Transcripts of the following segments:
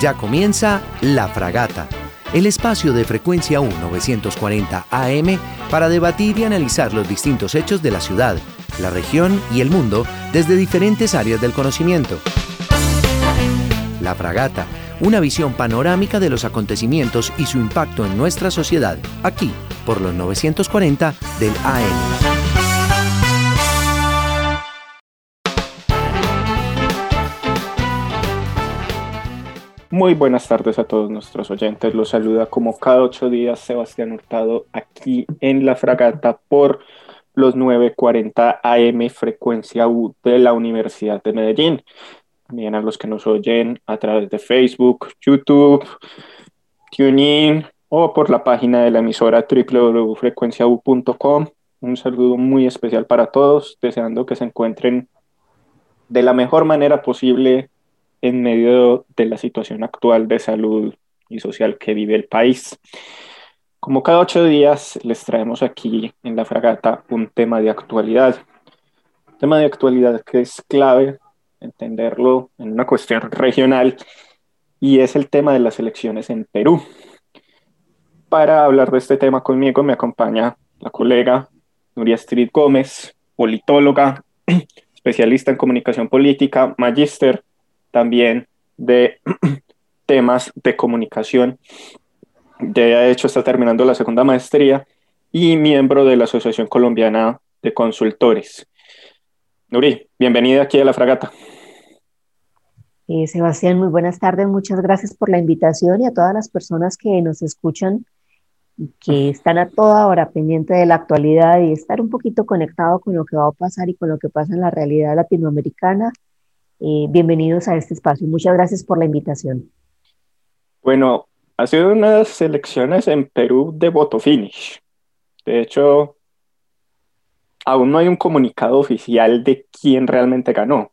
Ya comienza La Fragata, el espacio de frecuencia 1940 AM para debatir y analizar los distintos hechos de la ciudad, la región y el mundo desde diferentes áreas del conocimiento. La Fragata, una visión panorámica de los acontecimientos y su impacto en nuestra sociedad, aquí por los 940 del AM. Muy buenas tardes a todos nuestros oyentes. Los saluda como cada ocho días Sebastián Hurtado aquí en la fragata por los 940 AM frecuencia U de la Universidad de Medellín. También a los que nos oyen a través de Facebook, YouTube, TuneIn o por la página de la emisora www.frecuenciau.com. Un saludo muy especial para todos, deseando que se encuentren de la mejor manera posible en medio de la situación actual de salud y social que vive el país. Como cada ocho días, les traemos aquí en la fragata un tema de actualidad. Tema de actualidad que es clave entenderlo en una cuestión regional y es el tema de las elecciones en Perú. Para hablar de este tema conmigo me acompaña la colega Nuria Street Gómez, politóloga, especialista en comunicación política, magíster también de temas de comunicación. De hecho, está terminando la segunda maestría y miembro de la Asociación Colombiana de Consultores. Nuri, bienvenida aquí a la fragata. Eh, Sebastián, muy buenas tardes. Muchas gracias por la invitación y a todas las personas que nos escuchan y que están a toda hora pendiente de la actualidad y estar un poquito conectado con lo que va a pasar y con lo que pasa en la realidad latinoamericana eh, bienvenidos a este espacio. Muchas gracias por la invitación. Bueno, ha sido unas elecciones en Perú de voto finish. De hecho, aún no hay un comunicado oficial de quién realmente ganó.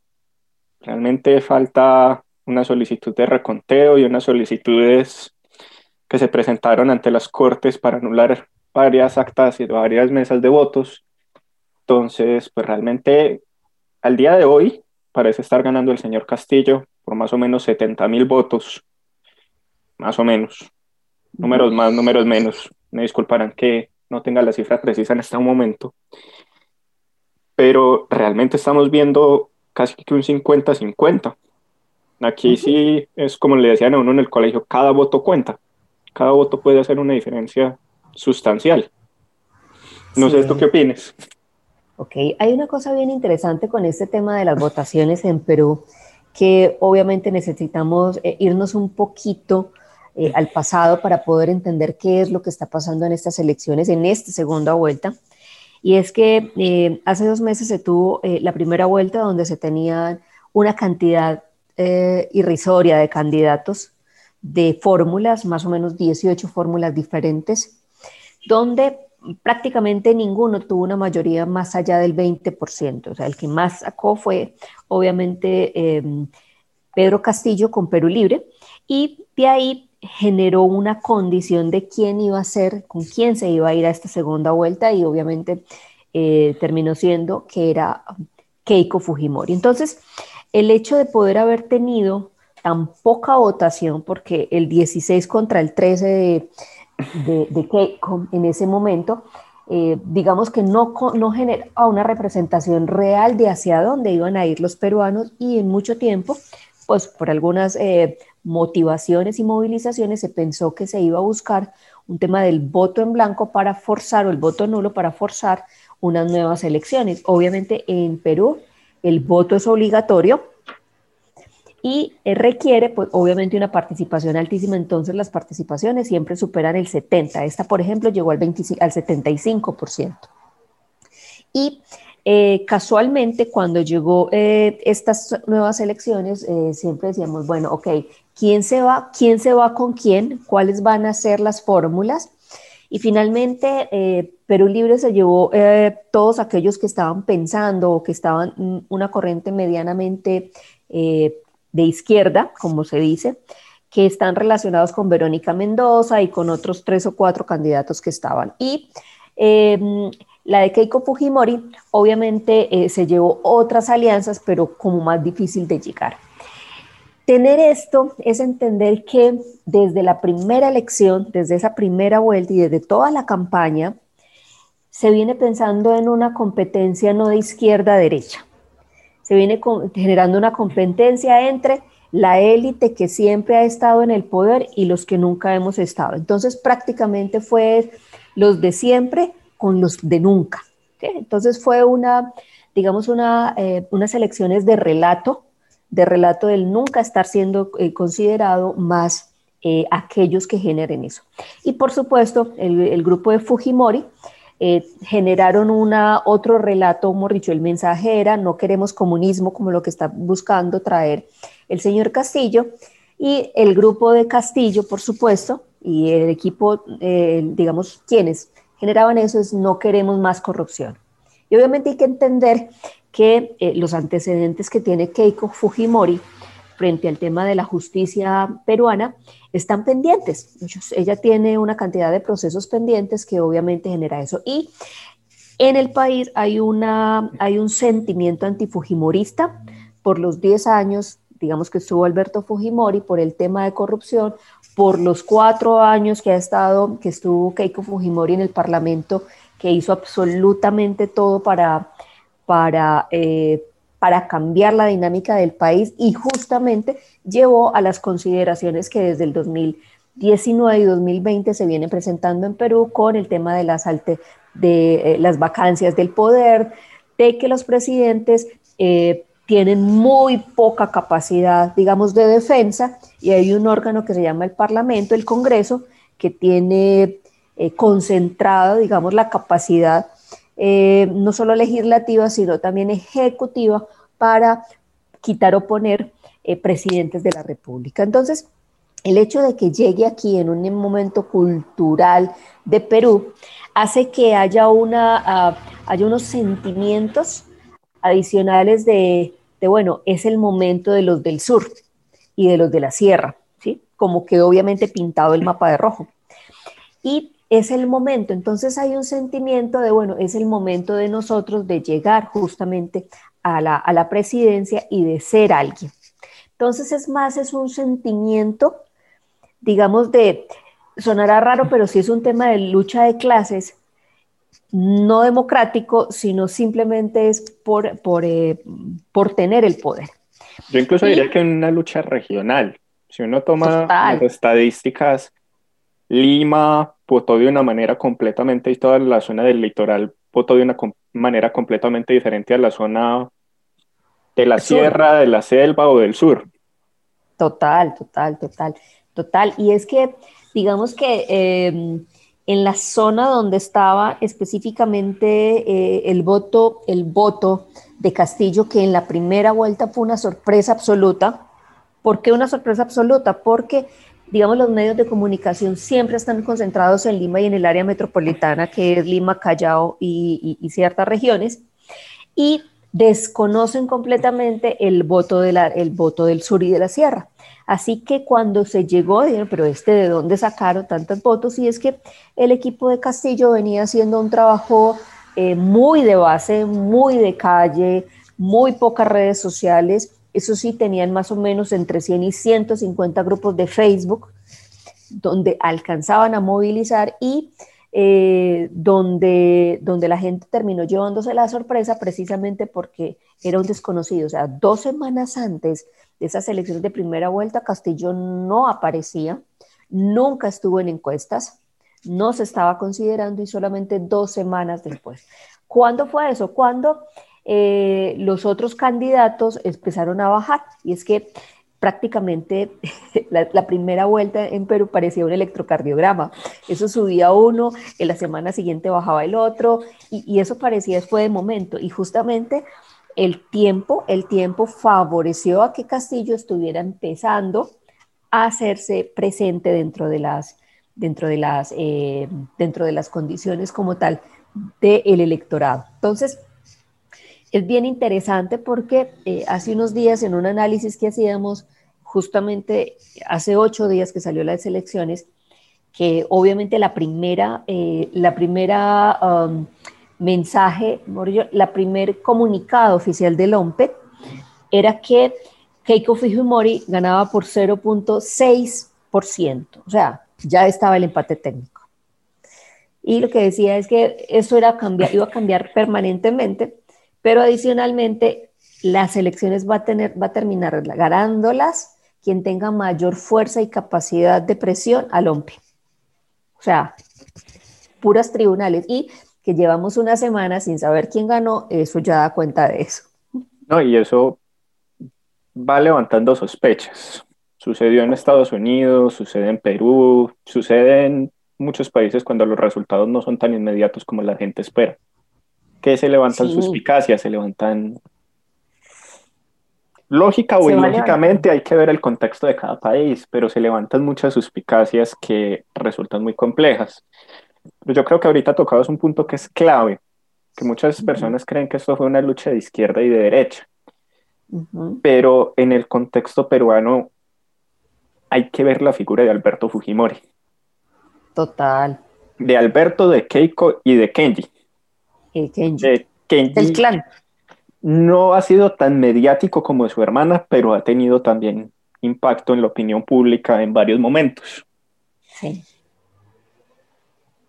Realmente falta una solicitud de reconteo y unas solicitudes que se presentaron ante las cortes para anular varias actas y varias mesas de votos. Entonces, pues realmente al día de hoy parece estar ganando el señor Castillo por más o menos 70 mil votos. Más o menos. Números más, números menos. Me disculparán que no tenga la cifra precisa en este momento. Pero realmente estamos viendo casi que un 50-50. Aquí sí es como le decían a uno en el colegio, cada voto cuenta. Cada voto puede hacer una diferencia sustancial. No sé, ¿tú qué opinas? Ok, hay una cosa bien interesante con este tema de las votaciones en Perú, que obviamente necesitamos eh, irnos un poquito eh, al pasado para poder entender qué es lo que está pasando en estas elecciones, en esta segunda vuelta. Y es que eh, hace dos meses se tuvo la primera vuelta donde se tenía una cantidad irrisoria de candidatos, de fórmulas, más o menos 18 fórmulas diferentes, donde prácticamente ninguno tuvo una mayoría más allá del 20%. O sea, el que más sacó fue obviamente em, Pedro Castillo con Perú Libre y de ahí generó una condición de quién iba a ser, con quién se iba a ir a esta segunda vuelta y obviamente eh, terminó siendo que era Keiko Fujimori. Entonces, el hecho de poder haber tenido tan poca votación, porque el 16 contra el 13 de de, de en ese momento, eh, digamos que no, no genera una representación real de hacia dónde iban a ir los peruanos y en mucho tiempo, pues por algunas eh, motivaciones y movilizaciones se pensó que se iba a buscar un tema del voto en blanco para forzar o el voto nulo para forzar unas nuevas elecciones. Obviamente en Perú el voto es obligatorio, y eh, requiere, pues, obviamente, una participación altísima. Entonces, las participaciones siempre superan el 70%. Esta, por ejemplo, llegó al, 25, al 75%. Y eh, casualmente, cuando llegó eh, estas nuevas elecciones, siempre decíamos, bueno, ok, ¿quién se va? ¿Quién se va con quién? ¿Cuáles van a ser las fórmulas? Y finalmente, Perú Libre se llevó todos aquellos que estaban pensando o que estaban mm, una corriente medianamente de izquierda, como se dice, que están relacionados con Verónica Mendoza y con otros tres o cuatro candidatos que estaban. Y em, la de Keiko Fujimori, obviamente, eh, se llevó otras alianzas, pero como más difícil de llegar. tener esto es entender que desde la primera elección, desde esa primera vuelta y desde toda la campaña, se viene pensando en una competencia no de izquierda a derecha. Se viene generando una competencia entre la élite que siempre ha estado en el poder y los que nunca hemos estado. Entonces prácticamente fue los de siempre con los de nunca. Entonces fue una, digamos, una, eh, unas elecciones de relato, de relato del nunca estar siendo eh, considerado más eh, aquellos que generen eso. Y por supuesto, el, el grupo de Fujimori, eh, generaron una, otro relato, Morricho, el mensaje era no queremos comunismo como lo que está buscando traer el señor Castillo y el grupo de Castillo, por supuesto, y el equipo, eh, digamos, quienes generaban eso es no queremos más corrupción. Y obviamente hay que entender que eh, los antecedentes que tiene Keiko Fujimori frente al tema de la justicia peruana están pendientes. ella tiene una cantidad de procesos pendientes que obviamente genera eso. Y en el país hay, una, hay un sentimiento antifujimorista por los 10 años, digamos que estuvo Alberto Fujimori por el tema de corrupción, por los cuatro años que ha estado, que estuvo Keiko Fujimori en el Parlamento, que hizo absolutamente todo para, para eh, para cambiar la dinámica del país y justamente llevó a las consideraciones que desde el 2019 y 2020 se vienen presentando en Perú con el tema de las, de eh, las vacancias del poder, de que los presidentes eh, tienen muy poca capacidad, digamos, de defensa y hay un órgano que se llama el Parlamento, el Congreso, que tiene eh, concentrado, digamos, la capacidad eh, no solo legislativa, sino también ejecutiva para quitar o poner eh, presidentes de la República. Entonces, el hecho de que llegue aquí en un momento cultural de Perú hace que haya, una, ah, haya unos sentimientos adicionales de, de, bueno, es el momento de los del sur y de los de la sierra, ¿sí? Como quedó obviamente pintado el mapa de rojo. Y es el momento. Entonces hay un sentimiento de, bueno, es el momento de nosotros de llegar justamente a la, presidencia y de ser alguien. Entonces es más, es un sentimiento, digamos, de, sonará raro, pero sí es un tema de lucha de clases, no democrático, sino simplemente es por, por, eh, por tener el poder. Yo incluso diría que una lucha regional. Si uno toma las estadísticas, Lima votó de una manera completamente, y toda la zona del litoral votó de una manera completamente diferente a la zona de la sierra, de la selva o del sur. Total, total, total, total. Y es que, digamos que em, en la zona donde estaba específicamente eh, el voto, el voto de Castillo, que en la primera vuelta fue una sorpresa absoluta. ¿Por qué una sorpresa absoluta? Porque digamos, los medios de comunicación siempre están concentrados en Lima y en el área metropolitana, que es Lima, Callao y, ciertas regiones, y desconocen completamente el voto, el voto del sur y de la sierra. Así que cuando se llegó, dijeron, pero este de dónde sacaron tantos votos, y es que el equipo de Castillo venía haciendo un trabajo eh, muy de base, muy de calle, muy pocas redes sociales, eso sí, tenían más o menos entre 100 y 150 grupos de Facebook donde alcanzaban a movilizar y eh, donde, donde la gente terminó llevándose la sorpresa precisamente porque era un desconocido. O sea, dos semanas antes de esas elecciones de primera vuelta, Castillo no aparecía, nunca estuvo en encuestas, no se estaba considerando y solamente dos semanas después. ¿Cuándo fue eso? Cuando eh, los otros candidatos empezaron a bajar. Y es que prácticamente la, primera vuelta en Perú parecía un electrocardiograma. Eso subía uno, en la semana siguiente bajaba el otro, y, eso parecía después de momento. Y justamente el tiempo, el tiempo favoreció a que Castillo estuviera empezando a hacerse presente dentro de las, dentro de las, eh, dentro de las condiciones como tal del electorado. Entonces, es bien interesante porque eh, hace unos días en un análisis que hacíamos, justamente hace ocho días que salió las elecciones, que obviamente la primera, eh, la primera um, mensaje, la primer comunicado oficial del OMPE era que Keiko Fujimori ganaba por 0.6%, o sea, ya estaba el empate técnico. Y lo que decía es que eso era cambiar, iba a cambiar permanentemente, pero adicionalmente las elecciones va a, tener, va a terminar ganándolas quien tenga mayor fuerza y capacidad de presión al hombre. O sea, puras tribunales. Y que llevamos una semana sin saber quién ganó, eso ya da cuenta de eso. No, y eso va levantando sospechas. Sucedió en Estados Unidos, sucede en Perú, sucede en muchos países cuando los resultados no son tan inmediatos como la gente espera. Que se levantan suspicacias, se levantan... Lógica o ilógicamente hay que ver el contexto de cada país, pero se levantan muchas suspicacias que resultan muy complejas. Yo creo que ahorita tocado un punto que es clave, que muchas personas creen que esto fue una lucha de izquierda y de derecha, pero en el contexto peruano hay que ver la figura de Alberto Fujimori. Total. De Alberto, de Keiko y de Kenji. Y Kenji. De Kenji. El clan. No ha sido tan mediático como su hermana, pero ha tenido también impacto en la opinión pública en varios momentos. Sí.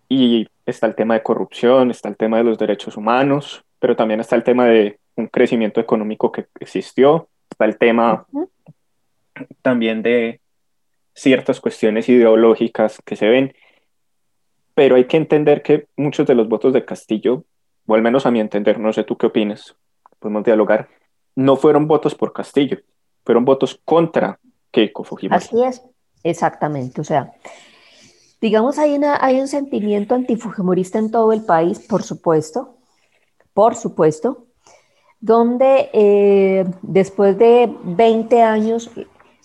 Y está el tema de corrupción, está el tema de los derechos humanos, pero también está el tema de un crecimiento económico que existió, está el tema también de ciertas cuestiones ideológicas que se ven, pero hay que entender que muchos de los votos de Castillo, o al menos a mi entender, no sé tú qué opinas, podemos dialogar, no fueron votos por Castillo, fueron votos contra Keiko Fujimori. Así es, exactamente, o sea, Digamos, hay, una, hay un sentimiento antifujimorista en todo el país, por supuesto, por supuesto, donde eh, después de 20 años,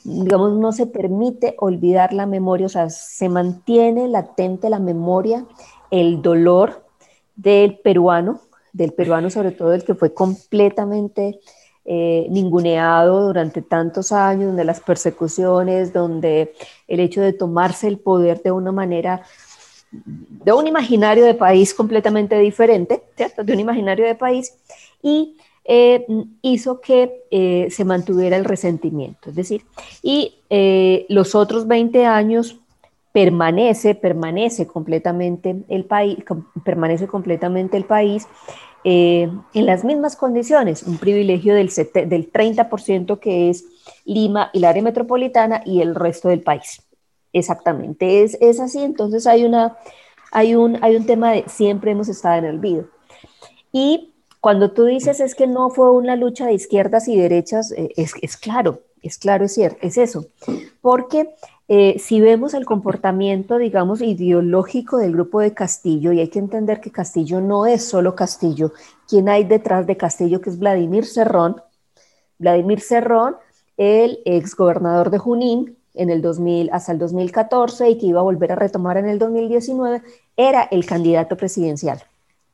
digamos, no se permite olvidar la memoria, o sea, se mantiene latente la memoria, el dolor del peruano, del peruano sobre todo el que fue completamente eh, ninguneado durante tantos años, donde las persecuciones, donde el hecho de tomarse el poder de una manera, de un imaginario de país completamente diferente, ¿cierto? De un imaginario de país, y eh, hizo que eh, se mantuviera el resentimiento. Es decir, y los otros 20 años permanece, permanece completamente el país, permanece completamente el país eh, en las mismas condiciones, un privilegio del, del 30% que es Lima y la área metropolitana y el resto del país. Exactamente, es, es así, entonces hay, una, hay, un, hay un tema de siempre hemos estado en el olvido. Y cuando tú dices es que no fue una lucha de izquierdas y derechas, eh, es, es claro, es claro, es cierto, es eso, porque eh, si vemos el comportamiento, digamos, ideológico del grupo de Castillo, y hay que entender que Castillo no es solo Castillo, quien hay detrás de Castillo, que es Vladimir Cerrón, Vladimir Cerrón, el ex gobernador de Junín en el 2000 hasta el 2014 y que iba a volver a retomar en el 2019, era el candidato presidencial.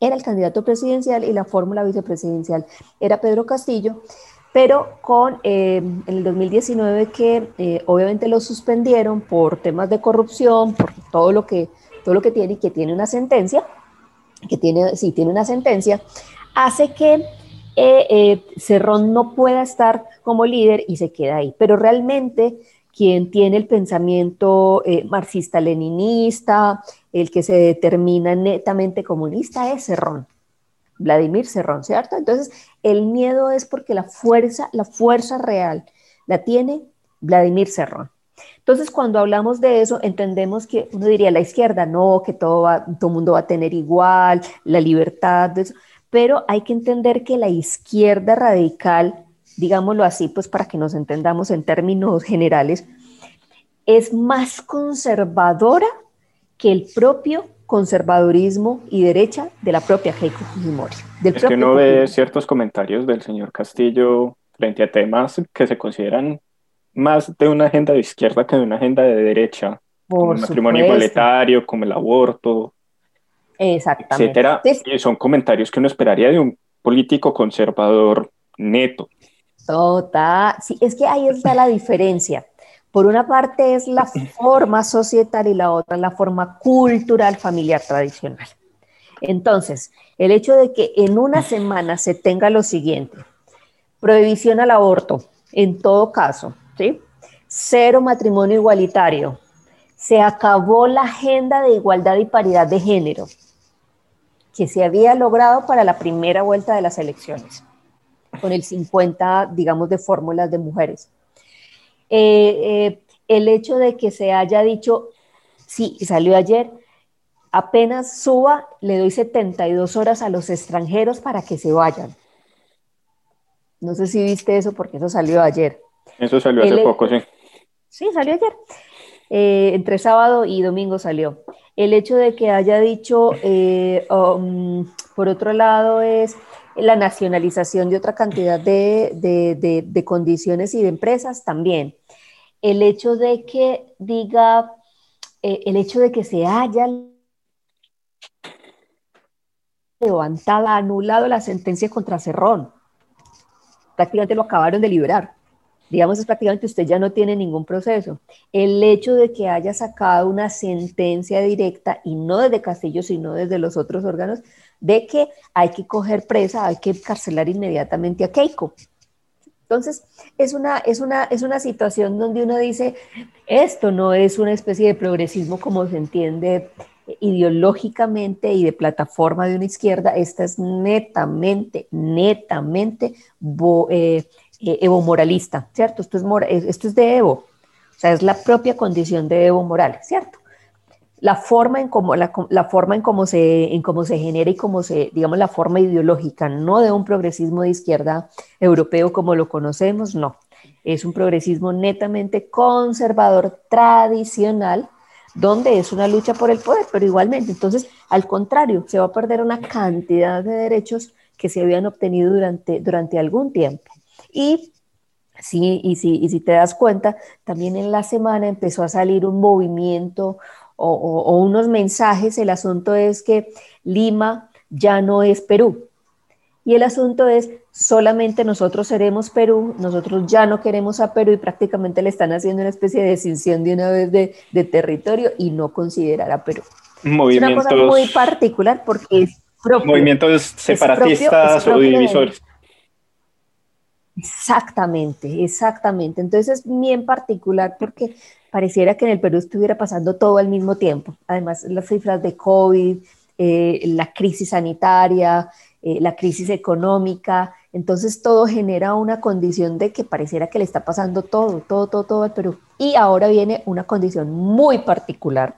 Era el candidato presidencial y la fórmula vicepresidencial. Era Pedro Castillo pero con eh, el 2019 que eh, obviamente lo suspendieron por temas de corrupción, por todo lo que, todo lo que tiene y que tiene una sentencia, que tiene, sí, tiene una sentencia, hace que eh, Cerrón no pueda estar como líder y se queda ahí. Pero realmente quien tiene el pensamiento marxista-leninista, el que se determina netamente comunista, es Cerrón. Vladimir Cerrón, ¿cierto? Entonces, el miedo es porque la fuerza, la fuerza real la tiene Vladimir Cerrón. Entonces, cuando hablamos de eso, entendemos que uno diría la izquierda, no, que todo, va, todo mundo va a tener igual, la libertad, pero hay que entender que la izquierda radical, digámoslo así, pues para que nos entendamos en términos generales, es más conservadora que el propio conservadurismo y derecha de la propia Keiko Fujimori. es que uno ve ciertos comentarios del señor Castillo frente a temas que se consideran más de una agenda de izquierda que de una agenda de derecha, como el matrimonio igualitario, como el aborto, Exactamente. etcétera. Son comentarios que uno esperaría de un político conservador neto. Total, sí, es que ahí está la diferencia. Por una parte es la forma societal y la otra la forma cultural familiar tradicional. Entonces, el hecho de que en una semana se tenga lo siguiente, prohibición al aborto, En todo caso, ¿sí? Cero matrimonio igualitario. Se acabó la agenda de igualdad y paridad de género que se había logrado para la primera vuelta de las elecciones, con el 50, digamos, de fórmulas de mujeres. Eh, eh, el hecho de que se haya dicho, sí, salió ayer, apenas suba, le doy 72 horas a los extranjeros para que se vayan. No sé si viste eso porque eso salió ayer. Eso salió hace poco, sí. Sí, salió ayer. Eh, entre sábado y domingo salió. El hecho de que haya dicho, eh, um, por otro lado, es la nacionalización de otra cantidad de, condiciones y de empresas también. El hecho de que diga, eh, el hecho de que se haya levantado, anulado la sentencia contra Cerrón. Prácticamente lo acabaron de liberar digamos, es prácticamente usted ya no tiene ningún proceso. El hecho de que haya sacado una sentencia directa, y no desde Castillo, sino desde los otros órganos, de que hay que coger presa, hay que carcelar inmediatamente a Keiko. Entonces, es una, es, una, es una situación donde uno dice, esto no es una especie de progresismo como se entiende ideológicamente y de plataforma de una izquierda, esta es netamente, netamente eh, eh, Evo moralista, ¿cierto? Esto es, esto es de Evo, o sea, es la propia condición de Evo Morales, ¿cierto? La forma en cómo, la, forma en cómo, se, en cómo se genera y cómo se, digamos, la forma ideológica, no de un progresismo de izquierda europeo como lo conocemos, no. Es un progresismo netamente conservador, tradicional, donde es una lucha por el poder, pero igualmente, entonces, al contrario, se va a perder una cantidad de derechos que se habían obtenido durante, durante algún tiempo. Y sí, y si, y si te das cuenta, también en la semana empezó a salir un movimiento o, unos mensajes. El asunto es que Lima ya no es Perú. Y el asunto es, solamente nosotros seremos Perú, nosotros ya no queremos a Perú y prácticamente le están haciendo una especie de decisión de una vez de, territorio y no considerar a Perú. Movimientos, es una cosa muy particular porque es Movimientos separatistas o divisores. Exactamente, exactamente. Entonces es bien particular porque pareciera que en el Perú estuviera pasando todo al mismo tiempo. Además, las cifras de COVID, eh, la crisis sanitaria, eh, la crisis económica, entonces todo genera una condición de que pareciera que le está pasando todo, todo, todo, todo al Perú. Y ahora viene una condición muy particular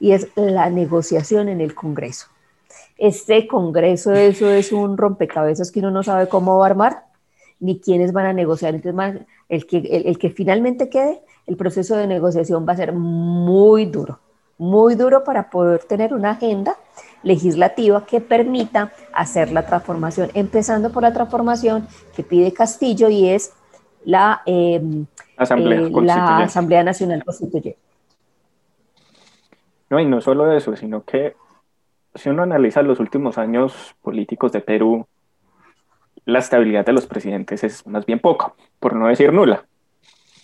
y es la negociación en el Congreso. Este Congreso, eso es un rompecabezas que uno no sabe cómo armar ni quiénes van a negociar. Entonces, el que, el, que finalmente quede, el proceso de negociación va a ser muy duro, muy duro para poder tener una agenda legislativa que permita hacer la transformación, empezando por la transformación que pide Castillo y es la, em, Asamblea, eh, la Asamblea Nacional Constituyente. No, y no solo eso, sino que si uno analiza los últimos años políticos de Perú, la estabilidad de los presidentes es más bien poca, por no decir nula.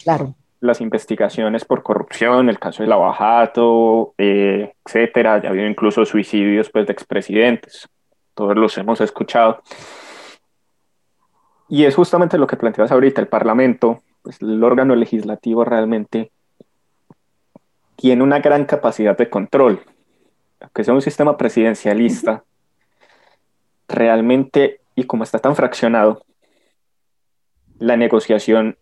Claro. Las investigaciones por corrupción, el caso de Lavajato, eh, etcétera, ya ha habido incluso suicidios pues, de expresidentes, todos los hemos escuchado. Y es justamente lo que planteas ahorita, el Parlamento, pues, el órgano legislativo realmente tiene una gran capacidad de control. Aunque sea un sistema presidencialista, realmente y como está tan fraccionado, la negociación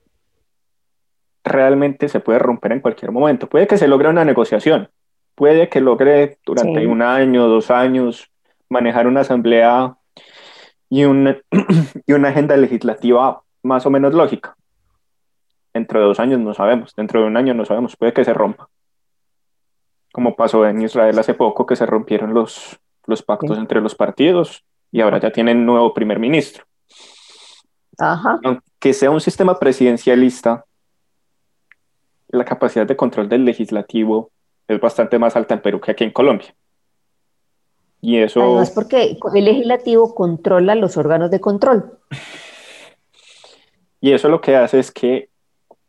realmente se puede romper en cualquier momento. Puede que se logre una negociación, puede que logre durante un año, dos años, manejar una asamblea y, y una agenda legislativa más o menos lógica. Dentro de dos años no sabemos, dentro de un año no sabemos, puede que se rompa. Como pasó en Israel hace poco, que se rompieron los, los pactos entre los partidos y ahora ya tienen nuevo primer ministro. Ajá. Aunque sea un sistema presidencialista, la capacidad de control del legislativo es bastante más alta en Perú que aquí en Colombia. Y eso... Además porque el legislativo controla los órganos de control. Y eso lo que hace es que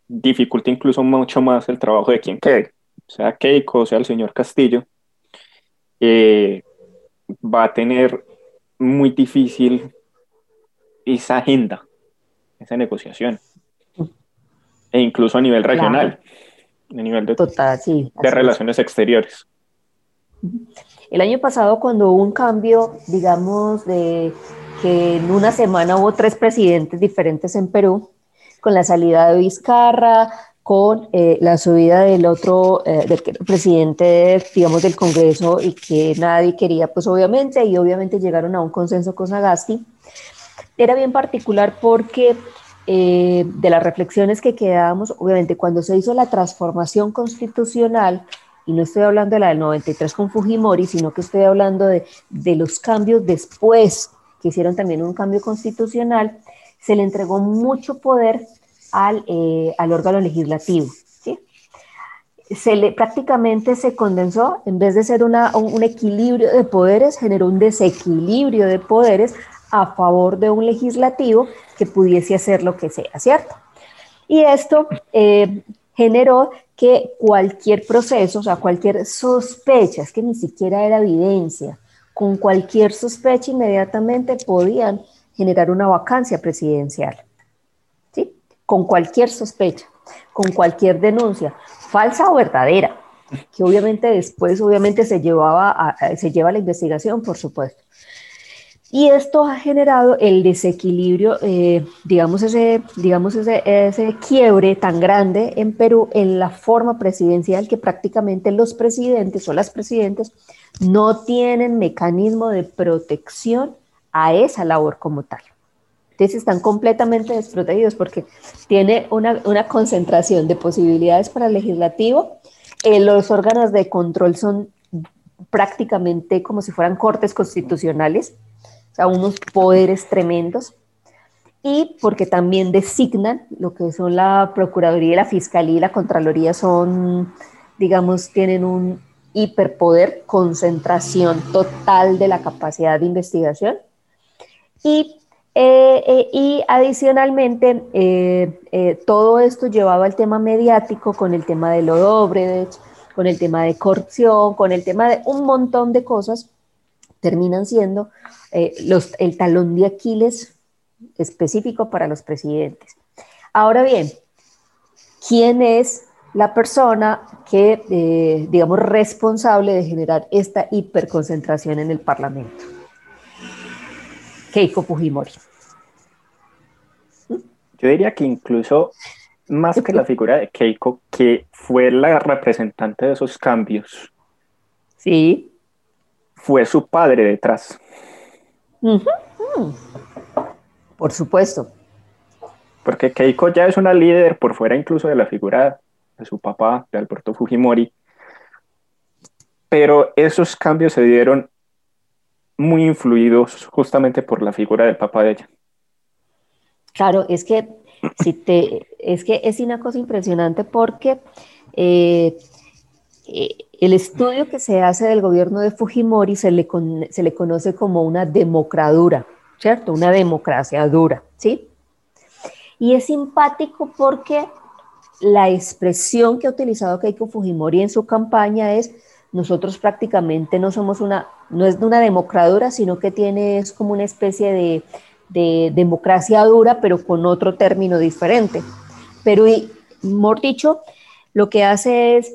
dificulta incluso mucho más el trabajo de quien quede, sea Keiko, sea el señor Castillo, eh, va a tener muy difícil esa agenda, esa negociación. E incluso a nivel regional, a nivel de, Total, sí, de relaciones exteriores. El año pasado, cuando hubo un cambio, digamos, de que en una semana hubo tres presidentes diferentes en Perú, con la salida de Vizcarra, con eh, la subida del otro, eh, del presidente, digamos, del Congreso y que nadie quería, pues obviamente, y obviamente llegaron a un consenso con Sagasti. Era bien particular porque eh, de las reflexiones que quedábamos, obviamente, cuando se hizo la transformación constitucional, y no estoy hablando de la del 93 con Fujimori, sino que estoy hablando de, de los cambios después, que hicieron también un cambio constitucional, se le entregó mucho poder al, eh, al órgano legislativo. ¿sí? Se le, prácticamente se condensó, en vez de ser una, un, equilibrio de poderes, generó un desequilibrio de poderes a favor de un legislativo que pudiese hacer lo que sea, ¿cierto? Y esto eh, generó que cualquier proceso, o sea, cualquier sospecha, es que ni siquiera era evidencia, con cualquier sospecha inmediatamente podían generar una vacancia presidencial. Con cualquier sospecha, con cualquier denuncia, falsa o verdadera, que obviamente después obviamente se, llevaba a, se lleva a la investigación, por supuesto. Y esto ha generado el desequilibrio, eh, digamos, ese, digamos ese, ese quiebre tan grande en Perú en la forma presidencial que prácticamente los presidentes o las presidentes no tienen mecanismo de protección a esa labor como tal. Entonces están completamente desprotegidos porque tiene una, una concentración de posibilidades para el legislativo. Eh, los órganos de control son prácticamente como si fueran cortes constitucionales a unos poderes tremendos, y porque también designan lo que son la Procuraduría, la Fiscalía y la Contraloría son, digamos, tienen un hiperpoder, concentración total de la capacidad de investigación. Y, eh, eh, y adicionalmente, eh, todo esto llevaba al tema mediático con el tema de Lodobredech, con el tema de corrupción, con el tema de un montón de cosas terminan siendo los, el talón de Aquiles específico para los presidentes. Ahora bien, ¿quién es la persona que, digamos, responsable de generar esta hiperconcentración en el Parlamento? Keiko Fujimori. Yo diría que incluso más que la figura de Keiko, que fue la representante de esos cambios. Sí fue su padre detrás. Por supuesto. Porque Keiko ya es una líder por fuera incluso de la figura de su papá, de Alberto Fujimori. Pero esos cambios se dieron muy influidos justamente por la figura del papá de ella. Claro, es que si te, es que es una cosa impresionante porque eh, eh, el estudio que se hace del gobierno de Fujimori se le, se le conoce como una democradura, ¿cierto? Una democracia dura, ¿sí? Y es simpático porque la expresión que ha utilizado Keiko Fujimori en su campaña es nosotros prácticamente no somos una, no es una democradura, sino que tiene, es como una especie de, de democracia dura, pero con otro término diferente. Pero, mejor dicho, lo que hace es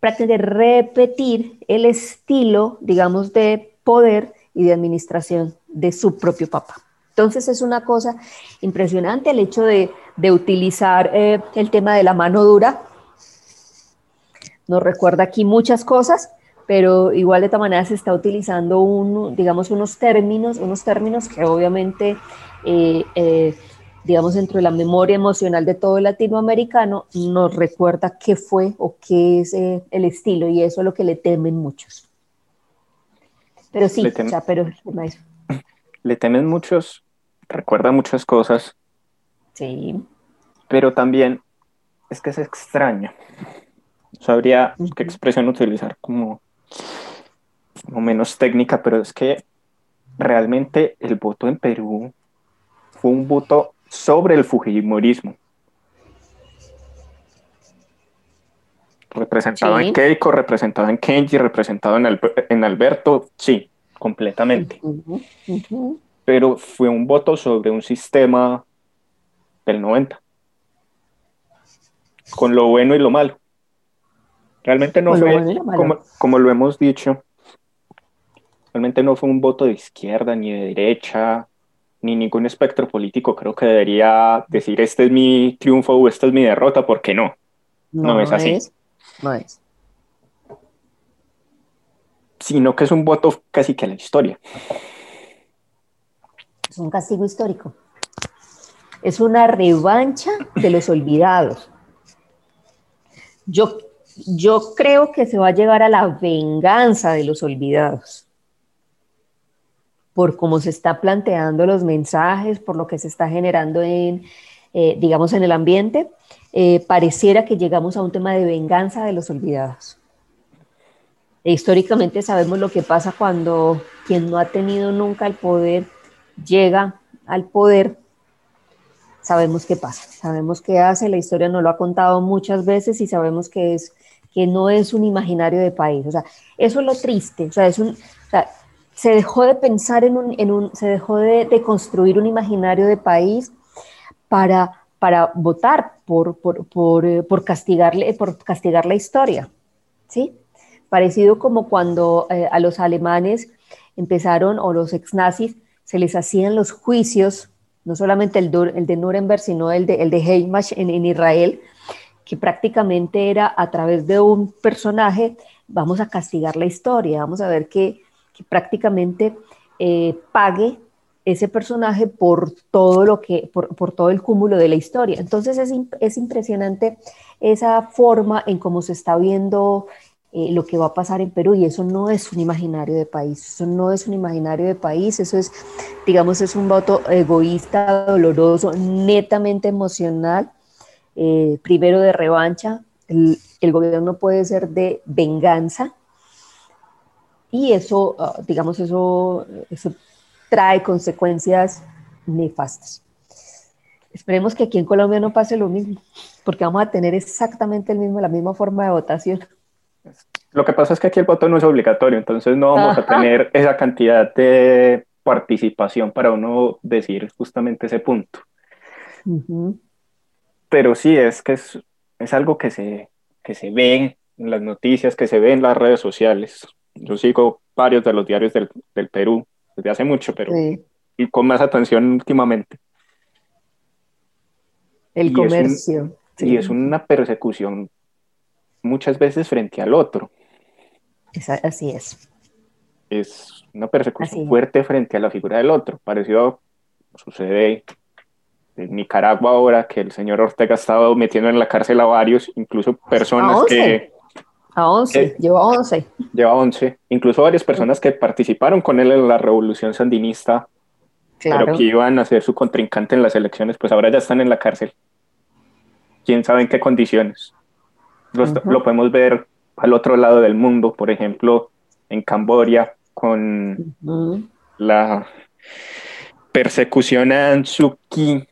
pretende repetir el estilo, digamos, de poder y de administración de su propio papá. Entonces es una cosa impresionante el hecho de, utilizar eh, el tema de la mano dura. Nos recuerda aquí muchas cosas, pero igual de esta manera se está utilizando un, digamos, unos términos, unos términos que obviamente eh, eh, digamos, dentro de la memoria emocional de todo el latinoamericano, nos recuerda qué fue o qué es eh, el estilo y eso es lo que le temen muchos. Pero sí, o sea, pero Le temen muchos, recuerda muchas cosas. Sí. Pero también es que es extraño. Sabría qué expresión utilizar como, como menos técnica, pero es que realmente el voto en Perú fue un voto sobre el Fujimorismo. Representado en Keiko, representado en Kenji, representado en, Alberto, sí, completamente. Pero fue un voto sobre un sistema del 90. con lo bueno y lo malo. Realmente no fue, como, como lo hemos dicho, realmente no fue un voto de izquierda ni de derecha, ni ningún espectro político creo que debería decir este es mi triunfo o esta es mi derrota, porque no. No, es así. no es. Sino que es un voto casi que a la historia. Es un castigo histórico. Es una revancha de los olvidados. Yo, yo creo que se va a llegar a la venganza de los olvidados por cómo se está planteando los mensajes, por lo que se está generando en, eh, digamos, en el ambiente, eh, pareciera que llegamos a un tema de venganza de los olvidados. E históricamente sabemos lo que pasa cuando quien no ha tenido nunca el poder llega al poder. Sabemos qué pasa, sabemos qué hace, la historia nos lo ha contado muchas veces y sabemos que es que no es un imaginario de país. O sea, eso es lo triste. O sea, es un, o sea, se dejó de pensar en un, en un se dejó de, de, construir un imaginario de país para, para votar por, por, por, eh, por, castigarle, por castigar la historia, ¿sí? Parecido como cuando eh, a los alemanes empezaron, o los ex nazis, se les hacían los juicios, no solamente el, el de Nuremberg, sino el de, el de Heimach en, en Israel, que prácticamente era a través de un personaje, vamos a castigar la historia, vamos a ver que que prácticamente eh, pague ese personaje por todo lo que, por, por, todo el cúmulo de la historia. Entonces es, es impresionante esa forma en cómo se está viendo eh, lo que va a pasar en Perú y eso no es un imaginario de país, eso no es un imaginario de país, eso es, digamos, es un voto egoísta, doloroso, netamente emocional, eh, primero de revancha, el, el gobierno puede ser de venganza, y eso, ah, digamos, eso, eso trae consecuencias nefastas. Esperemos que aquí en Colombia no pase lo mismo, porque vamos a tener exactamente el mismo, la misma forma de votación. Lo que pasa es que aquí el voto no es obligatorio, entonces no vamos a tener esa cantidad de participación para uno decir justamente ese punto. Pero sí, es que es, es algo que se, que se ve en las noticias, que se ve en las redes sociales. Yo sigo varios de los diarios del, del Perú desde hace mucho, pero y con más atención últimamente. El comercio. Y es una persecución muchas veces frente al otro. así es. Es una persecución fuerte frente a la figura del otro. Parecido sucede en Nicaragua ahora que el señor Ortega ha estado metiendo en la cárcel a varios, incluso personas que a 11, lleva 11. Lleva 11. Incluso varias personas que participaron con él en la revolución sandinista, pero que iban a ser su contrincante en las elecciones, pues ahora ya están en la cárcel. Quién sabe en qué condiciones. Lo, podemos ver al otro lado del mundo, por ejemplo, en Camboya, con la persecución a Ansuki.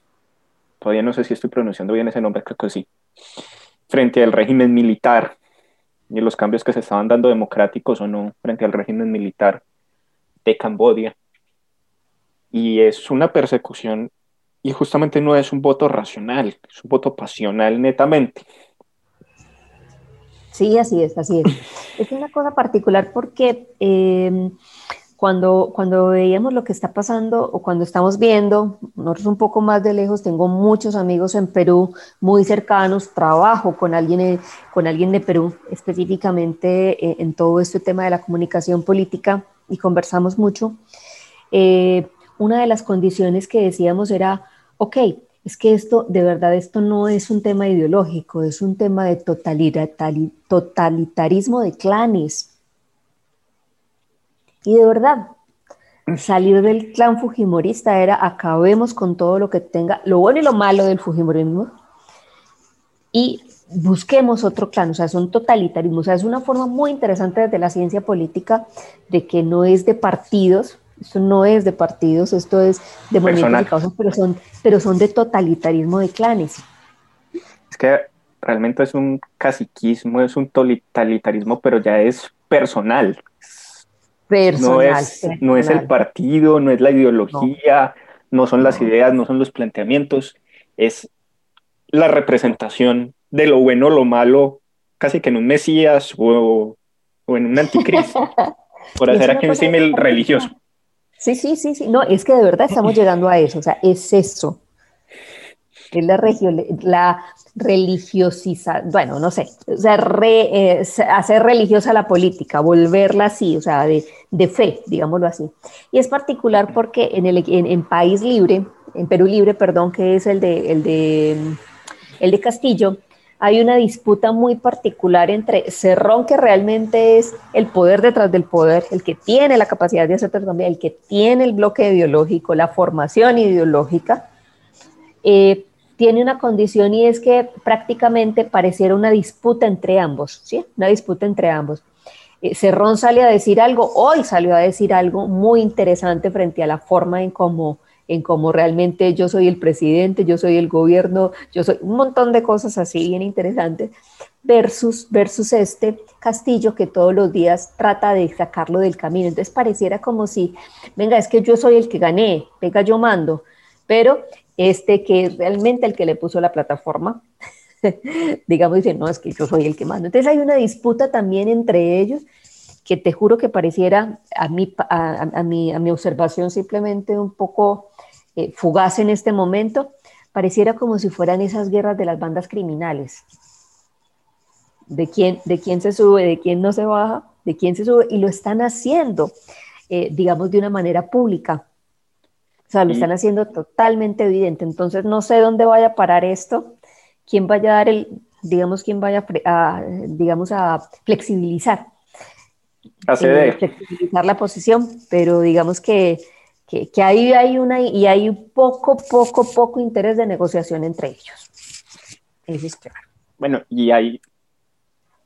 Todavía no sé si estoy pronunciando bien ese nombre, creo que sí. Frente al régimen militar y los cambios que se estaban dando democráticos o no frente al régimen militar de Camboya. Y es una persecución y justamente no es un voto racional, es un voto pasional netamente. Sí, así es, así es. Es una cosa particular porque eh, cuando, cuando veíamos lo que está pasando o cuando estamos viendo, nosotros un poco más de lejos, tengo muchos amigos en Perú muy cercanos, trabajo con alguien, con alguien de Perú específicamente eh, en todo este tema de la comunicación política y conversamos mucho. Eh, una de las condiciones que decíamos era, ok, es que esto, de verdad, esto no es un tema ideológico, es un tema de totalitarismo de clanes y de verdad, salir del clan fujimorista era acabemos con todo lo que tenga, lo bueno y lo malo del fujimorismo, y busquemos otro clan, o sea, son totalitarismo, o sea, es una forma muy interesante desde la ciencia política de que no es de partidos, esto no es de partidos, esto es de movimientos de causas, pero son, pero son de totalitarismo de clanes. Es que realmente es un caciquismo, es un totalitarismo, pero ya es personal, no, es, no es el partido, no es la ideología, no, son las ideas, no son los planteamientos, es la representación de lo bueno o lo malo, casi que en un Mesías o, o en un anticristo, por hacer aquí un símil religioso. Sí, sí, sí, sí. No, es que de verdad estamos llegando a eso. O sea, es eso. Es la, la religiosizar, bueno, no sé, o sea, eh, hacer religiosa la política, volverla así, o sea, de, de fe, digámoslo así. Y es particular porque en el en, País Libre, en Perú Libre, perdón, que es el de, el de, el de Castillo, hay una disputa muy particular entre Cerrón, que realmente es el poder detrás del poder, el que tiene la capacidad de hacer también, el que tiene el bloque ideológico, la formación ideológica, eh, tiene una condición y es que prácticamente pareciera una disputa entre ambos, ¿sí? Una disputa entre ambos. Eh, Cerrón sale a decir algo, hoy salió a decir algo muy interesante frente a la forma en cómo, en cómo realmente yo soy el presidente, yo soy el gobierno, yo soy un montón de cosas así bien interesantes, versus, versus este Castillo que todos los días trata de sacarlo del camino. Entonces pareciera como si, venga, es que yo soy el que gané, venga, yo mando, pero este que es realmente el que le puso la plataforma, digamos, dice, no, es que yo soy el que manda. Entonces hay una disputa también entre ellos que te juro que pareciera a mi, a, mi, a mi observación simplemente un poco eh, fugaz en este momento, pareciera como si fueran esas guerras de las bandas criminales. De quién, de quién se sube, de quién no se baja, de quién se sube, y lo están haciendo, eh, digamos, de una manera pública. O sea, lo están haciendo totalmente evidente. Entonces, no sé dónde vaya a parar esto, quién vaya a dar el, digamos, quién vaya a, digamos, a flexibilizar. A eh, flexibilizar la posición, pero digamos que, que, que, ahí hay una, y hay poco, poco, poco interés de negociación entre ellos. Eso es claro. Bueno, y hay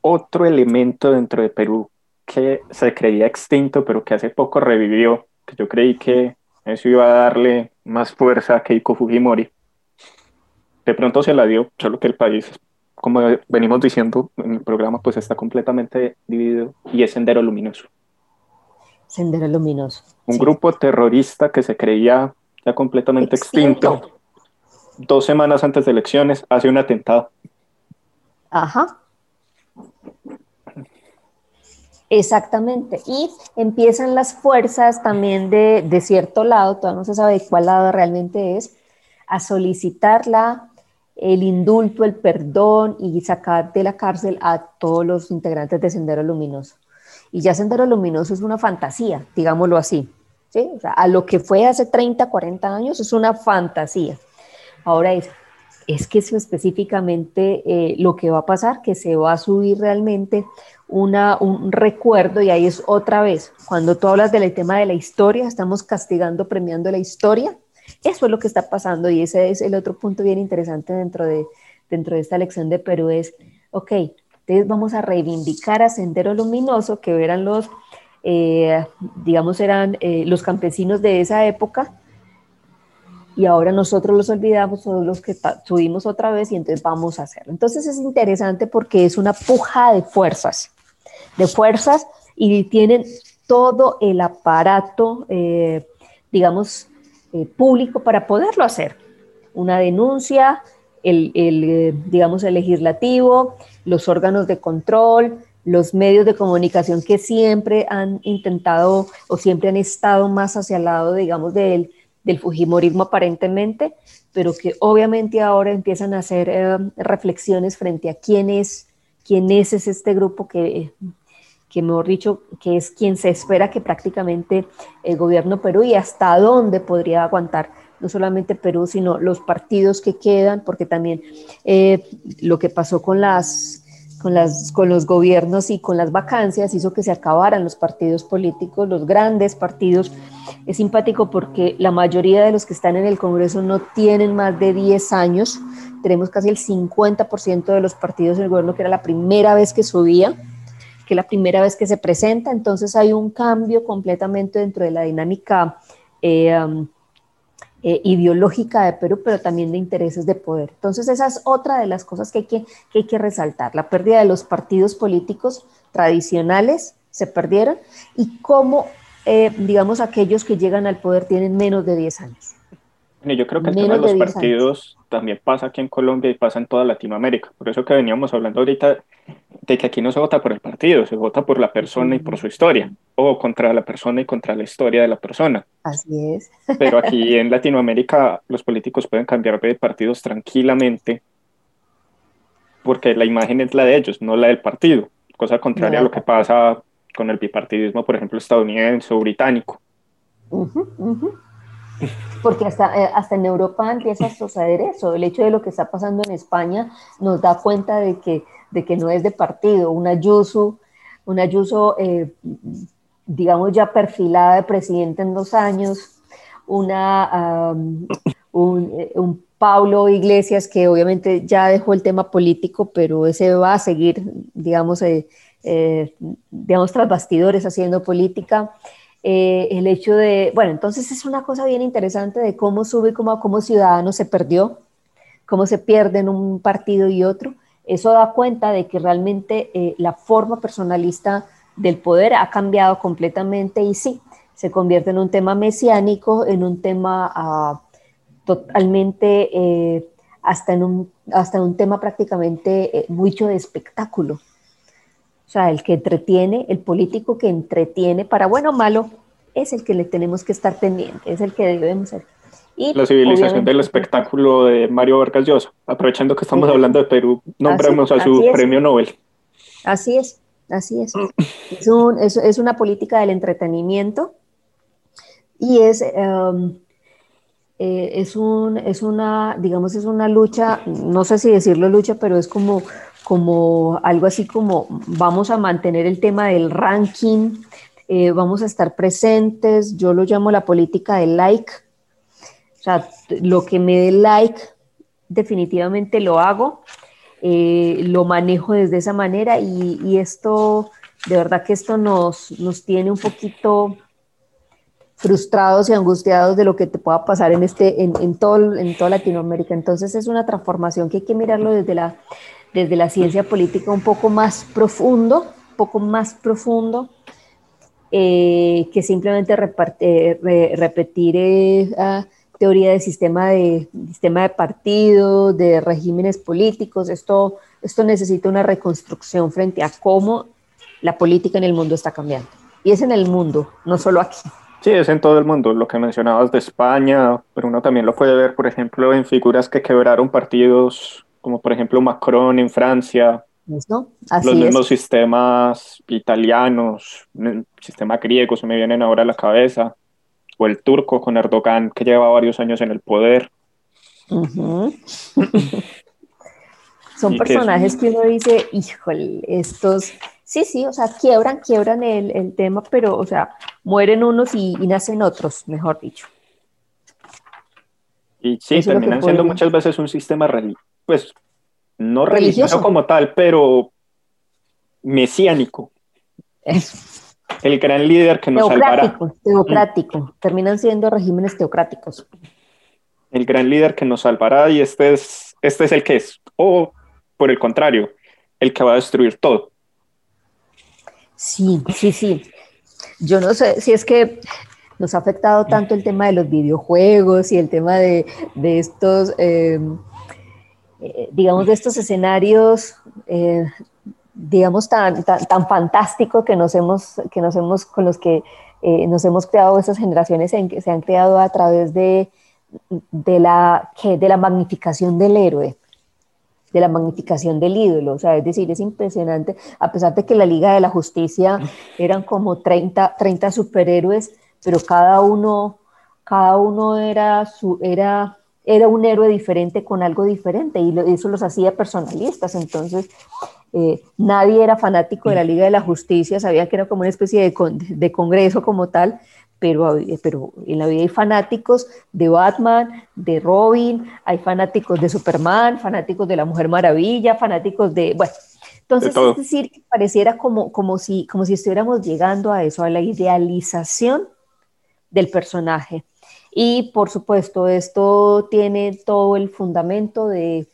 otro elemento dentro de Perú que se creía extinto, pero que hace poco revivió, que yo creí que eso iba a darle más fuerza a Keiko Fujimori. De pronto se la dio, solo que el país, como venimos diciendo en el programa, pues está completamente dividido y es Sendero Luminoso. Sendero Luminoso. Un grupo terrorista que se creía ya completamente extinto. Dos semanas antes de elecciones hace un atentado. Ajá. Exactamente. Y empiezan las fuerzas también de, cierto lado, todavía no se sabe de cuál lado realmente es, a solicitar el indulto, el perdón y sacar de la cárcel a todos los integrantes de Sendero Luminoso. Y ya Sendero Luminoso es una fantasía, digámoslo así. ¿sí? a lo que fue hace 30, 40 años es una fantasía. Ahora es, es que eso específicamente eh, lo que va a pasar, que se va a subir realmente una, un recuerdo y ahí es otra vez, cuando tú hablas del tema de la historia, estamos castigando, premiando la historia, eso es lo que está pasando y ese es el otro punto bien interesante dentro de, dentro de esta lección de Perú es, ok, entonces vamos a reivindicar a Sendero Luminoso, que eran los, eh, digamos, eran eh, los campesinos de esa época, y ahora nosotros los olvidamos, todos los que subimos otra vez y entonces vamos a hacerlo. Entonces es interesante porque es una puja de fuerzas de fuerzas y tienen todo el aparato, eh, digamos, eh, público para poderlo hacer. Una denuncia, el, eh, digamos, el legislativo, los órganos de control, los medios de comunicación que siempre han intentado o siempre han estado más hacia el lado, digamos, del, del Fujimorismo aparentemente, pero que obviamente ahora empiezan a hacer reflexiones frente a quién es, quién es este grupo que que mejor dicho, que es quien se espera que prácticamente el gobierno Perú y hasta dónde podría aguantar no solamente Perú, sino los partidos que quedan, porque también eh, lo que pasó con las, con, las, con los gobiernos y con las vacancias hizo que se acabaran los partidos políticos, los grandes partidos. Es simpático porque la mayoría de los que están en el Congreso no tienen más de 10 años. Tenemos casi el 50% de los partidos del gobierno, que era la primera vez que subía que la primera vez que se presenta, entonces hay un cambio completamente dentro de la dinámica eh, um, eh, ideológica de Perú, pero también de intereses de poder. Entonces esa es otra de las cosas que hay que, hay que resaltar, la pérdida de los partidos políticos tradicionales se perdieron y cómo, eh, digamos, aquellos que llegan al poder tienen menos de 10 años. yo creo que el tema de los partidos también pasa aquí en Colombia y pasa en toda Latinoamérica. Por eso que veníamos hablando ahorita de que aquí no se vota por el partido, se vota por la persona y por su historia, o contra la persona y contra la historia de la persona. Así es. Pero aquí en Latinoamérica los políticos pueden cambiar de partidos tranquilamente porque la imagen es la de ellos, no la del partido, cosa contraria a lo que pasa con el bipartidismo, por ejemplo, estadounidense o británico. Porque hasta, eh, hasta en Europa empieza a suceder eso. El hecho de lo que está pasando en España nos da cuenta de que, de que no es de partido. Una Ayuso, una Ayuso eh, digamos, ya perfilada de presidente en dos años, una, un, eh, un, Pablo Iglesias, que obviamente ya dejó el tema político, pero ese va a seguir, digamos, digamos tras bastidores haciendo política. Eh, el hecho de, bueno, entonces es una cosa bien interesante de cómo sube, cómo, cómo ciudadano se perdió, cómo se pierde en un partido y otro. Eso da cuenta de que realmente eh, la forma personalista del poder ha cambiado completamente y sí, se convierte en un tema mesiánico, en un tema ah, totalmente, eh, hasta, en un, hasta en un tema prácticamente mucho de espectáculo. O sea, el que entretiene, el político que entretiene, para bueno o malo, es el que le tenemos que estar pendiente, es el que debemos ser. Y, la civilización del espectáculo de Mario Vargas Llosa. Aprovechando que estamos hablando de Perú, nombramos a su premio Nobel. Así es, así es. Es, un, es, es, una política del entretenimiento y es, um, eh, es, un, es una, digamos, es una lucha, no sé si decirlo lucha, pero es como como algo así como vamos a mantener el tema del ranking, eh, vamos a estar presentes, yo lo llamo la política del like, o sea, lo que me dé like definitivamente lo hago, eh, lo manejo desde esa manera y, esto, de verdad que esto nos, nos tiene un poquito frustrados y angustiados de lo que te pueda pasar en, este, en, en, todo, en toda Latinoamérica. Entonces es una transformación que hay que mirarlo desde la, desde la ciencia política un poco más profundo, un poco más profundo, eh, que simplemente repetir eh, teoría de sistema de, sistema de partido, de regímenes políticos. Esto, esto necesita una reconstrucción frente a cómo la política en el mundo está cambiando. Y es en el mundo, no solo aquí. Sí, es en todo el mundo. Lo que mencionabas de España, pero uno también lo puede ver, por ejemplo, en figuras que quebraron partidos como por ejemplo Macron en Francia, los mismos sistemas italianos, el sistema griego se me vienen ahora a la cabeza, o el turco con Erdogan que lleva varios años en el poder. Son personajes que, uno dice, híjole, estos, sí, sí, o sea, quiebran, quiebran el, tema, pero, o sea, mueren unos y, nacen otros, mejor dicho. Y sí, terminan siendo muchas veces un sistema religioso pues, no religioso, como tal, pero mesiánico. El gran líder que nos salvará. Teocrático, terminan siendo regímenes teocráticos. El gran líder que nos salvará y este es, este es el que es. O, por el contrario, el que va a destruir todo. Sí, sí, sí. Yo no sé si es que nos ha afectado tanto el tema de los videojuegos y el tema de, estos... Eh, eh, digamos, de estos escenarios, eh, digamos, tan, tan, fantásticos que nos hemos, que nos hemos, con los que eh, nos hemos creado esas generaciones en que se han creado a través de, de, la, de la magnificación del héroe de la magnificación del ídolo, o sea, es decir, es impresionante, a pesar de que la Liga de la Justicia eran como 30, 30 superhéroes, pero cada uno, cada uno era, su, era era un héroe diferente con algo diferente y eso los hacía personalistas. Entonces, eh, nadie era fanático de la Liga de la Justicia, sabía que era como una especie de, de congreso como tal, pero, pero en la vida hay fanáticos de Batman, de Robin, hay fanáticos de Superman, fanáticos de la Mujer Maravilla, fanáticos de, bueno, entonces es decir, pareciera como, como, si, como si estuviéramos llegando a eso, a la idealización del personaje. Y por supuesto, esto tiene todo el fundamento de,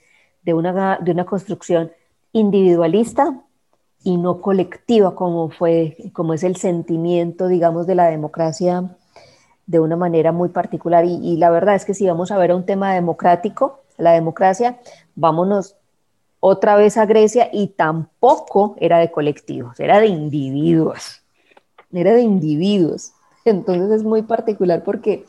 una, de una construcción individualista y no colectiva, como, fue, como es el sentimiento, digamos, de la democracia de una manera muy particular. Y, la verdad es que si vamos a ver un tema democrático, la democracia, vámonos otra vez a Grecia y tampoco era de colectivos, era de individuos, era de individuos. Entonces es muy particular porque,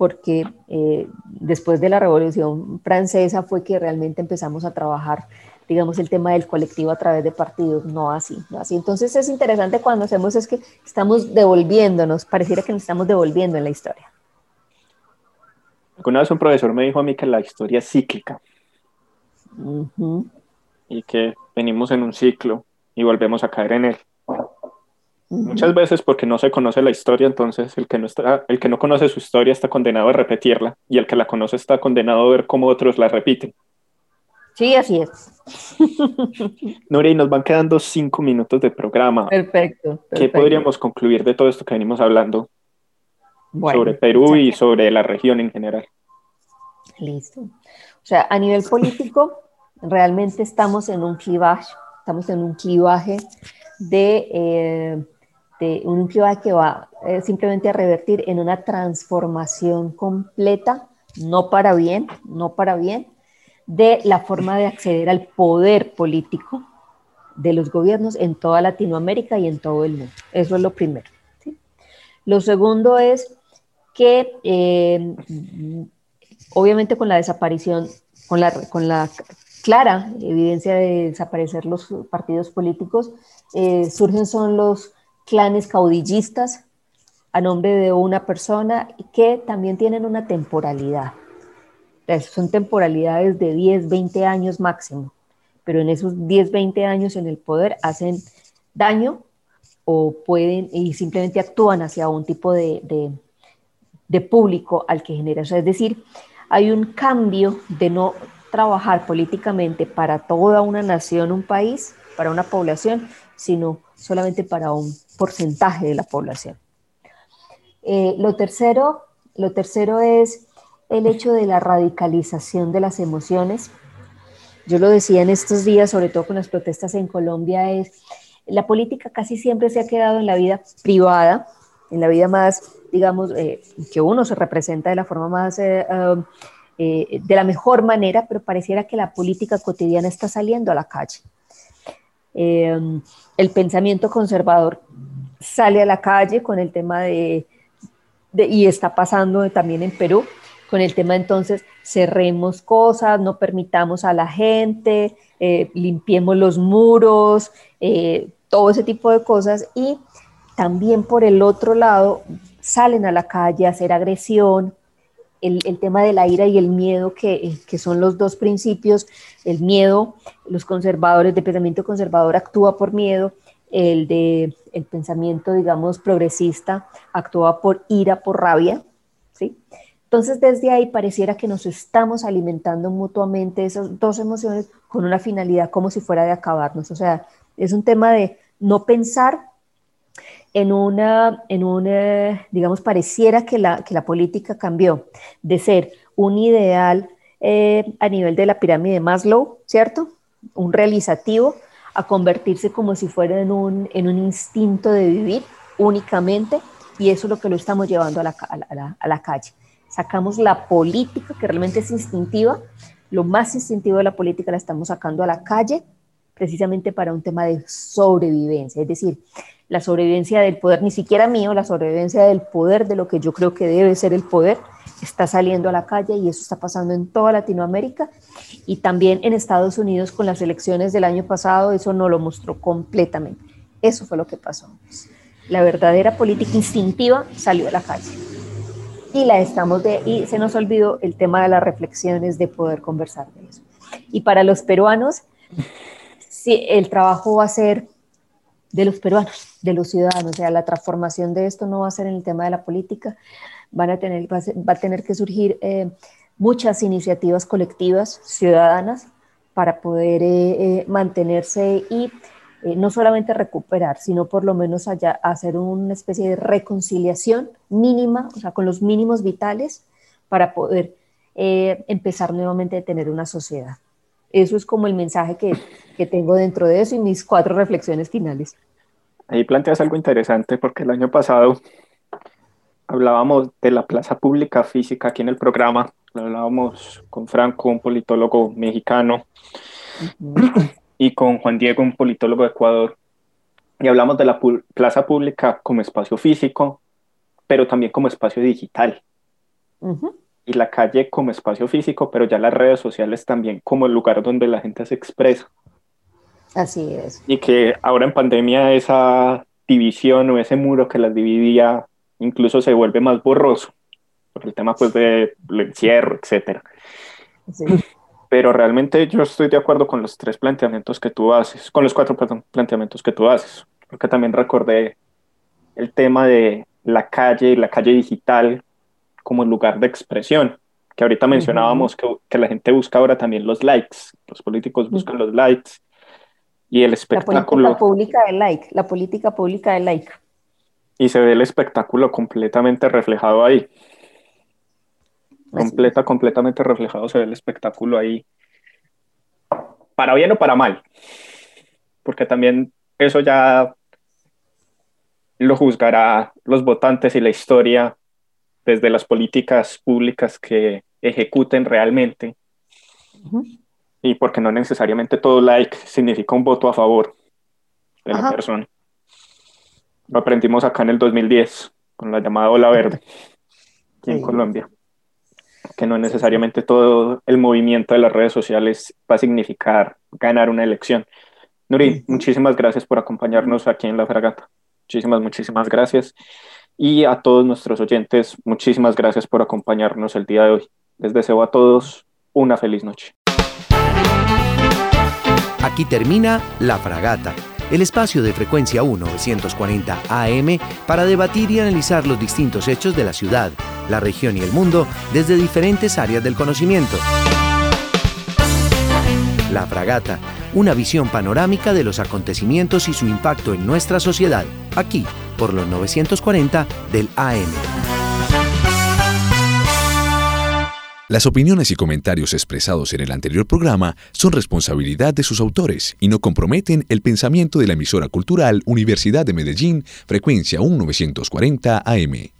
porque eh, después de la Revolución Francesa fue que realmente empezamos a trabajar, digamos, el tema del colectivo a través de partidos, no así, no así. Entonces es interesante cuando hacemos es que estamos devolviéndonos, pareciera que nos estamos devolviendo en la historia. Alguna vez un profesor me dijo a mí que la historia es cíclica y que venimos en un ciclo y volvemos a caer en él. Muchas veces porque no se conoce la historia, entonces el que, no está, el que no conoce su historia está condenado a repetirla y el que la conoce está condenado a ver cómo otros la repiten. Sí, así es. Nuria, y nos van quedando cinco minutos de programa. Perfecto. ¿Qué podríamos concluir de todo esto que venimos hablando sobre Perú y sobre la región en general? Listo. O sea, a nivel político, realmente estamos en un clivaje, estamos en un clivaje de, eh, de un clivaje que va eh, simplemente a revertir en una transformación completa, no para bien, no para bien, de la forma de acceder al poder político de los gobiernos en toda Latinoamérica y en todo el mundo. Eso es lo primero. Lo segundo es que eh, obviamente con la desaparición, con la, con la clara evidencia de desaparecer los partidos políticos, eh, surgen son los clanes caudillistas a nombre de una persona que también tienen una temporalidad. Son temporalidades de 10, 20 años máximo, pero en esos 10, 20 años en el poder hacen daño o pueden y simplemente actúan hacia un tipo de, de, público al que genera. es decir, hay un cambio de no trabajar políticamente para toda una nación, un país, para una población, sino solamente para un porcentaje de la población. Eh, lo, tercero, lo tercero es el hecho de la radicalización de las emociones. Yo lo decía en estos días, sobre todo con las protestas en Colombia, es la política casi siempre se ha quedado en la vida privada, en la vida más, digamos, eh, que uno se representa de la forma más eh, um, de la mejor manera, pero pareciera que la política cotidiana está saliendo a la calle. Eh, el pensamiento conservador sale a la calle con el tema de, y está pasando también en Perú, con el tema entonces cerremos cosas, no permitamos a la gente, eh, limpiemos los muros, todo ese tipo de cosas y también por el otro lado salen a la calle a hacer agresión, el, tema de la ira y el miedo, que, son los dos principios, el miedo, los conservadores de pensamiento conservador actúa por miedo, el de el pensamiento, digamos, progresista actúa por ira, por rabia, ¿sí? Entonces, desde ahí pareciera que nos estamos alimentando mutuamente esas dos emociones con una finalidad como si fuera de acabarnos. O sea, es un tema de no pensar en una, en una digamos, pareciera que la, que la política cambió de ser un ideal eh, a nivel de la pirámide de Maslow, ¿cierto? Un realizativo, a convertirse como si fuera en un, en un instinto de vivir únicamente, y eso es lo que lo estamos llevando a la, a la, a la calle. Sacamos la política, que realmente es instintiva, lo más instintivo de la política la estamos sacando a la calle precisamente para un tema de sobrevivencia, es decir, la sobrevivencia del poder, ni siquiera mío, la sobrevivencia del poder, de lo que yo creo que debe ser el poder, está saliendo a la calle y eso está pasando en toda Latinoamérica y también en Estados Unidos con las elecciones del año pasado, eso no lo mostró completamente. Eso fue lo que pasó. La verdadera política instintiva salió a la calle. Y la estamos de y se nos olvidó el tema de las reflexiones de poder conversar de eso. Y para los peruanos, sí, el trabajo va a ser de los peruanos, de los ciudadanos. O sea, la transformación de esto no va a ser en el tema de la política, van a tener, va, a, tener que surgir eh, muchas iniciativas colectivas ciudadanas para poder eh, eh, mantenerse y no solamente recuperar, sino por lo menos hacer una especie de reconciliación mínima, o sea, con los mínimos vitales para poder empezar nuevamente a tener una sociedad. Eso es como el mensaje que, que tengo dentro de eso y mis cuatro reflexiones finales. Ahí planteas algo interesante porque el año pasado hablábamos de la plaza pública física aquí en el programa hablábamos con Franco, un politólogo mexicano, y con Juan Diego, un politólogo de Ecuador. Y hablamos de la plaza pública como espacio físico, pero también como espacio digital. Y la calle como espacio físico, pero ya las redes sociales también como el lugar donde la gente se expresa. Así es. Y que ahora en pandemia esa división o ese muro que las dividía incluso se vuelve más borroso por el tema pues de encierro, etcétera. Pero realmente yo estoy de acuerdo con los tres planteamientos que tú haces, con los cuatro planteamientos que tú haces, porque también recordé el tema de la calle, la calle digital como lugar de expresión, que ahorita mencionábamos que, que, la gente busca ahora también los likes, los políticos buscan los likes y el espectáculo. La política pública del like, la política pública del like. Y se ve el espectáculo completamente reflejado ahí completa, completamente reflejado se ve el espectáculo ahí, para bien o para mal, porque también eso ya lo juzgará los votantes y la historia desde las políticas públicas que ejecuten realmente. Y porque no necesariamente todo like significa un voto a favor de la persona. Lo aprendimos acá en el 2010 con la llamada ola verde aquí en Colombia que no necesariamente todo el movimiento de las redes sociales va a significar ganar una elección. Nuri, muchísimas gracias por acompañarnos aquí en La Fragata. Muchísimas, muchísimas gracias. Y a todos nuestros oyentes, muchísimas gracias por acompañarnos el día de hoy. Les deseo a todos una feliz noche. Aquí termina La Fragata el espacio de frecuencia 1940 AM para debatir y analizar los distintos hechos de la ciudad, la región y el mundo desde diferentes áreas del conocimiento. La Fragata, una visión panorámica de los acontecimientos y su impacto en nuestra sociedad, aquí por los 940 del AM. Las opiniones y comentarios expresados en el anterior programa son responsabilidad de sus autores y no comprometen el pensamiento de la emisora cultural Universidad de Medellín, frecuencia 1940 AM.